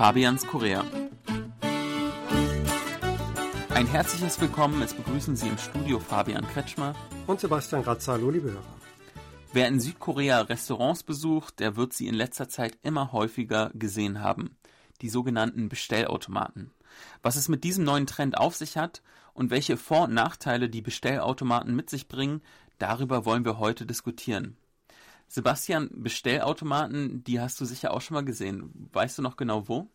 Fabians Korea. Ein herzliches Willkommen, es begrüßen Sie im Studio Fabian Kretschmer und Sebastian Grazzalo, liebe Hörer. Wer in Südkorea Restaurants besucht, der wird sie in letzter Zeit immer häufiger gesehen haben. Die sogenannten Bestellautomaten. Was es mit diesem neuen Trend auf sich hat und welche Vor- und Nachteile die Bestellautomaten mit sich bringen, darüber wollen wir heute diskutieren. Sebastian, Bestellautomaten, die hast du sicher auch schon mal gesehen. Weißt du noch genau wo?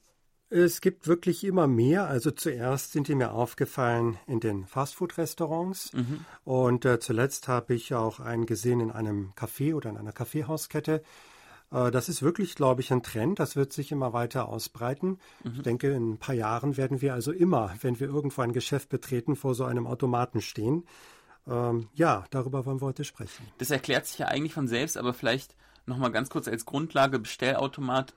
Es gibt wirklich immer mehr. Also zuerst sind die mir aufgefallen in den Fastfood-Restaurants mhm. und äh, zuletzt habe ich auch einen gesehen in einem Café oder in einer Kaffeehauskette. Äh, das ist wirklich, glaube ich, ein Trend. Das wird sich immer weiter ausbreiten. Mhm. Ich denke, in ein paar Jahren werden wir also immer, wenn wir irgendwo ein Geschäft betreten, vor so einem Automaten stehen. Ähm, ja, darüber wollen wir heute sprechen. Das erklärt sich ja eigentlich von selbst, aber vielleicht nochmal ganz kurz als Grundlage Bestellautomat.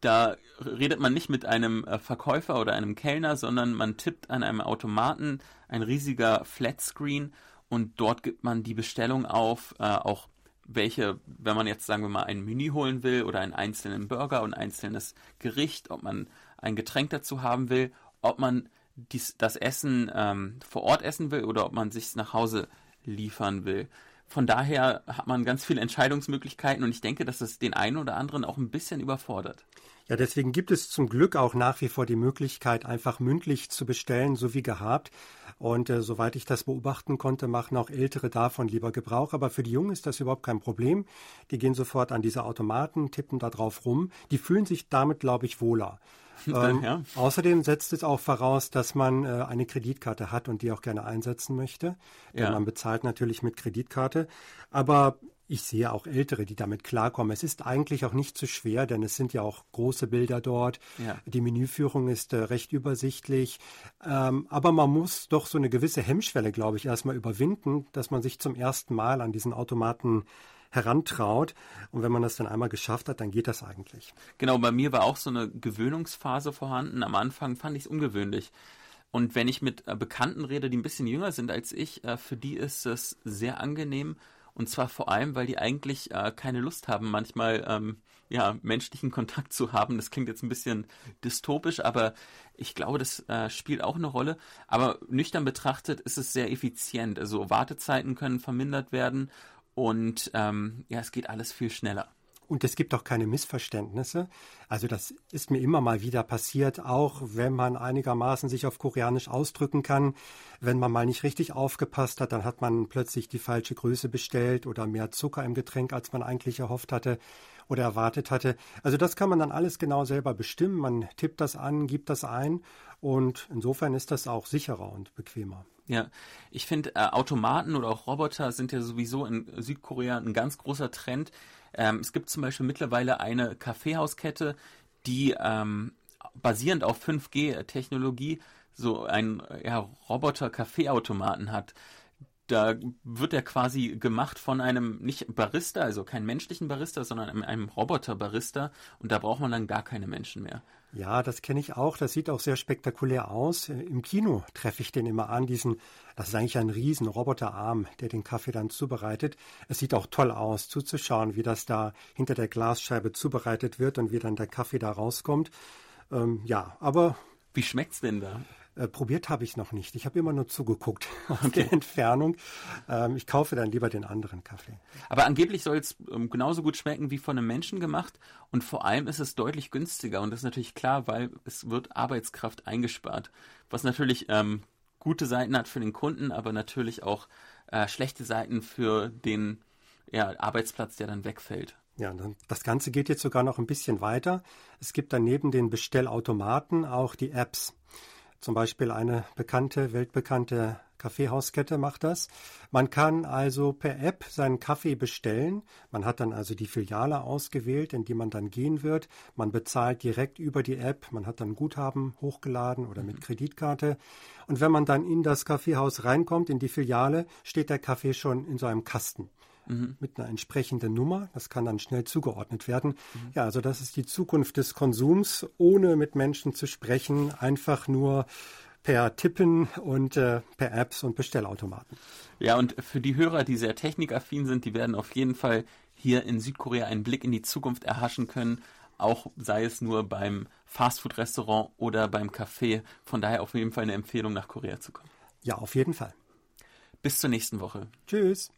Da redet man nicht mit einem äh, Verkäufer oder einem Kellner, sondern man tippt an einem Automaten ein riesiger Flatscreen und dort gibt man die Bestellung auf, äh, auch welche, wenn man jetzt sagen wir mal ein Menü holen will oder einen einzelnen Burger und ein einzelnes Gericht, ob man ein Getränk dazu haben will, ob man dies, das Essen ähm, vor Ort essen will oder ob man sich nach Hause liefern will. Von daher hat man ganz viele Entscheidungsmöglichkeiten und ich denke, dass es den einen oder anderen auch ein bisschen überfordert. Ja, deswegen gibt es zum Glück auch nach wie vor die Möglichkeit, einfach mündlich zu bestellen, so wie gehabt. Und äh, soweit ich das beobachten konnte, machen auch Ältere davon lieber Gebrauch. Aber für die Jungen ist das überhaupt kein Problem. Die gehen sofort an diese Automaten, tippen da drauf rum. Die fühlen sich damit, glaube ich, wohler. Ähm, ja. Außerdem setzt es auch voraus, dass man äh, eine Kreditkarte hat und die auch gerne einsetzen möchte. Denn ja. man bezahlt natürlich mit Kreditkarte. Aber ich sehe auch Ältere, die damit klarkommen. Es ist eigentlich auch nicht zu schwer, denn es sind ja auch große Bilder dort. Ja. Die Menüführung ist äh, recht übersichtlich. Ähm, aber man muss doch so eine gewisse Hemmschwelle, glaube ich, erstmal überwinden, dass man sich zum ersten Mal an diesen Automaten herantraut. Und wenn man das dann einmal geschafft hat, dann geht das eigentlich. Genau, bei mir war auch so eine Gewöhnungsphase vorhanden. Am Anfang fand ich es ungewöhnlich. Und wenn ich mit äh, Bekannten rede, die ein bisschen jünger sind als ich, äh, für die ist es sehr angenehm. Und zwar vor allem, weil die eigentlich äh, keine Lust haben, manchmal ähm, ja, menschlichen Kontakt zu haben. Das klingt jetzt ein bisschen dystopisch, aber ich glaube, das spielt auch eine Rolle. Aber nüchtern betrachtet ist es sehr effizient. Also Wartezeiten können vermindert werden und ähm, ja, es geht alles viel schneller. Und es gibt auch keine Missverständnisse. Also das ist mir immer mal wieder passiert, auch wenn man einigermaßen sich auf Koreanisch ausdrücken kann. Wenn man mal nicht richtig aufgepasst hat, dann hat man plötzlich die falsche Größe bestellt oder mehr Zucker im Getränk, als man eigentlich erhofft hatte oder erwartet hatte. Also das kann man dann alles genau selber bestimmen. Man tippt das an, gibt das ein und insofern ist das auch sicherer und bequemer. Ja, ich finde, äh, Automaten oder auch Roboter sind ja sowieso in Südkorea ein ganz großer Trend. Ähm, es gibt zum Beispiel mittlerweile eine Kaffeehauskette, die ähm, basierend auf 5G-Technologie so einen ja, Roboter-Kaffeeautomaten hat da wird er quasi gemacht von einem nicht Barista, also keinen menschlichen Barista, sondern einem, einem Roboter-Barista und da braucht man dann gar keine Menschen mehr. Ja, das kenne ich auch. Das sieht auch sehr spektakulär aus. Im Kino treffe ich den immer an, diesen, das ist eigentlich ein riesen Roboterarm, der den Kaffee dann zubereitet. Es sieht auch toll aus, zuzuschauen, wie das da hinter der Glasscheibe zubereitet wird und wie dann der Kaffee da rauskommt. Ähm, ja, aber. Wie schmeckt's denn da? Äh, probiert habe ich noch nicht. Ich habe immer nur zugeguckt aus okay. der Entfernung. Ähm, ich kaufe dann lieber den anderen Kaffee. Aber angeblich soll es ähm, genauso gut schmecken wie von einem Menschen gemacht und vor allem ist es deutlich günstiger und das ist natürlich klar, weil es wird Arbeitskraft eingespart, was natürlich ähm, gute Seiten hat für den Kunden, aber natürlich auch äh, schlechte Seiten für den ja, Arbeitsplatz, der dann wegfällt. Ja, das Ganze geht jetzt sogar noch ein bisschen weiter. Es gibt dann neben den Bestellautomaten auch die Apps. Zum Beispiel eine bekannte, weltbekannte Kaffeehauskette macht das. Man kann also per App seinen Kaffee bestellen. Man hat dann also die Filiale ausgewählt, in die man dann gehen wird. Man bezahlt direkt über die App. Man hat dann Guthaben hochgeladen oder mit mhm. Kreditkarte. Und wenn man dann in das Kaffeehaus reinkommt, in die Filiale, steht der Kaffee schon in so einem Kasten mhm. mit einer entsprechenden Nummer. Das kann dann schnell zugeordnet werden. Mhm. Ja, also das ist die Zukunft des Konsums, ohne mit Menschen zu sprechen, einfach nur per Tippen und äh, per Apps und Bestellautomaten. Ja, und für die Hörer, die sehr technikaffin sind, die werden auf jeden Fall hier in Südkorea einen Blick in die Zukunft erhaschen können. auch sei es nur beim Fastfood-Restaurant oder beim Café. Von daher auf jeden Fall eine Empfehlung, nach Korea zu kommen. Ja, auf jeden Fall. Bis zur nächsten Woche. Tschüss.